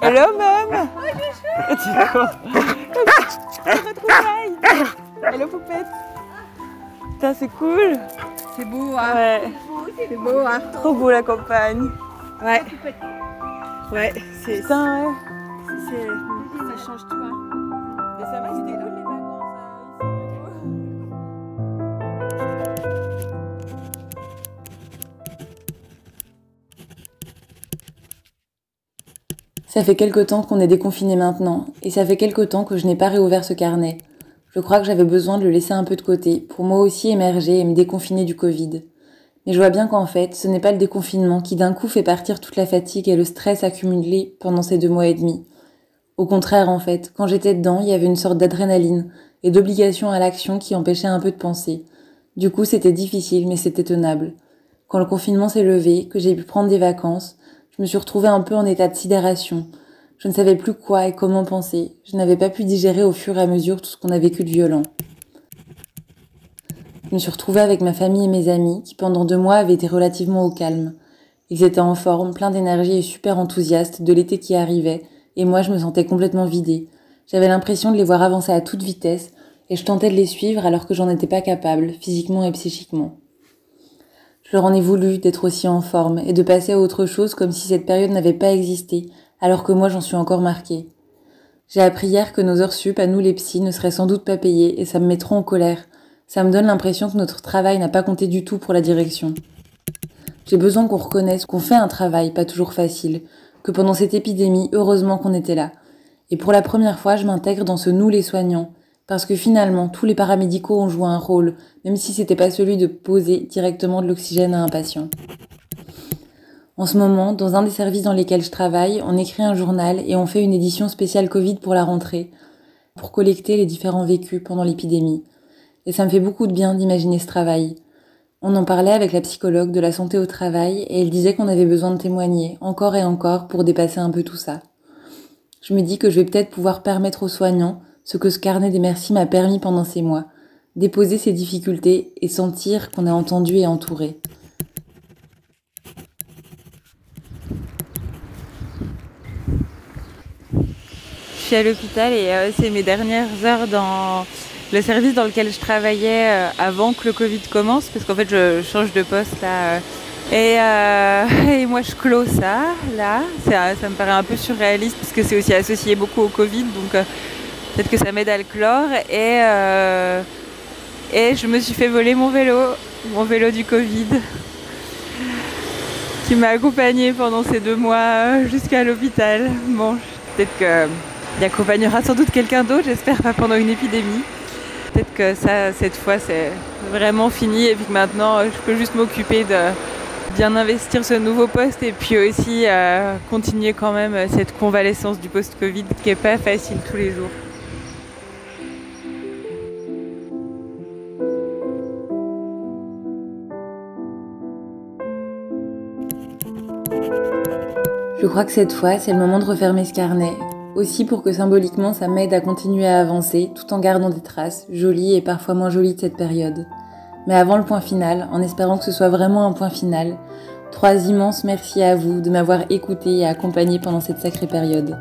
Hello, même Tu quoi? Hello, poupette. Putain, c'est cool. C'est beau, hein. Ouais. C'est beau, hein. Trop beau, la campagne. Ouais. Ouais, c'est... Putain, ouais. Ça change tout, hein. Mais ça va, c'était cool, Ça fait quelque temps qu'on est déconfiné maintenant, et ça fait quelque temps que je n'ai pas réouvert ce carnet. Je crois que j'avais besoin de le laisser un peu de côté, pour moi aussi émerger et me déconfiner du Covid. Mais je vois bien qu'en fait, ce n'est pas le déconfinement qui d'un coup fait partir toute la fatigue et le stress accumulé pendant ces deux mois et demi. Au contraire, en fait, quand j'étais dedans, il y avait une sorte d'adrénaline et d'obligation à l'action qui empêchait un peu de penser. Du coup, c'était difficile, mais c'était tenable. Quand le confinement s'est levé, que j'ai pu prendre des vacances, je me suis retrouvée un peu en état de sidération. Je ne savais plus quoi et comment penser. Je n'avais pas pu digérer au fur et à mesure tout ce qu'on a vécu de violent. Je me suis retrouvée avec ma famille et mes amis qui pendant deux mois avaient été relativement au calme. Ils étaient en forme, pleins d'énergie et super enthousiastes de l'été qui arrivait, et moi je me sentais complètement vidée. J'avais l'impression de les voir avancer à toute vitesse, et je tentais de les suivre alors que j'en étais pas capable, physiquement et psychiquement. Je leur en ai voulu d'être aussi en forme et de passer à autre chose comme si cette période n'avait pas existé, alors que moi j'en suis encore marquée. J'ai appris hier que nos heures sup à nous les psys ne seraient sans doute pas payées et ça me met trop en colère. Ça me donne l'impression que notre travail n'a pas compté du tout pour la direction. J'ai besoin qu'on reconnaisse qu'on fait un travail pas toujours facile, que pendant cette épidémie, heureusement qu'on était là. Et pour la première fois, je m'intègre dans ce nous les soignants, parce que finalement, tous les paramédicaux ont joué un rôle, même si c'était pas celui de poser directement de l'oxygène à un patient. En ce moment, dans un des services dans lesquels je travaille, on écrit un journal et on fait une édition spéciale Covid pour la rentrée, pour collecter les différents vécus pendant l'épidémie. Et ça me fait beaucoup de bien d'imaginer ce travail. On en parlait avec la psychologue de la santé au travail et elle disait qu'on avait besoin de témoigner, encore et encore, pour dépasser un peu tout ça. Je me dis que je vais peut-être pouvoir permettre aux soignants ce que ce carnet des merci m'a permis pendant ces mois, déposer ses difficultés et sentir qu'on est entendu et entouré. Je suis à l'hôpital et euh, c'est mes dernières heures dans le service dans lequel je travaillais euh, avant que le Covid commence, parce qu'en fait je change de poste là. euh, et, moi je clôt ça là. Ça, me paraît un peu surréaliste parce que c'est aussi associé beaucoup au Covid, donc peut-être que ça m'aide à le clore. Et, euh, et je me suis fait voler mon vélo, mon vélo du Covid, qui m'a accompagné pendant ces deux mois jusqu'à l'hôpital. Bon, peut-être que il accompagnera sans doute quelqu'un d'autre, j'espère pas pendant une épidémie. Peut-être que ça, cette fois, c'est vraiment fini et puis que maintenant, je peux juste m'occuper de bien investir ce nouveau poste et puis aussi euh, continuer quand même cette convalescence du post-Covid qui est pas facile tous les jours. Je crois que cette fois, c'est le moment de refermer ce carnet. Aussi pour que symboliquement, ça m'aide à continuer à avancer tout en gardant des traces, jolies et parfois moins jolies de cette période. Mais avant le point final, en espérant que ce soit vraiment un point final, trois immenses merci à vous de m'avoir écouté et accompagné pendant cette sacrée période.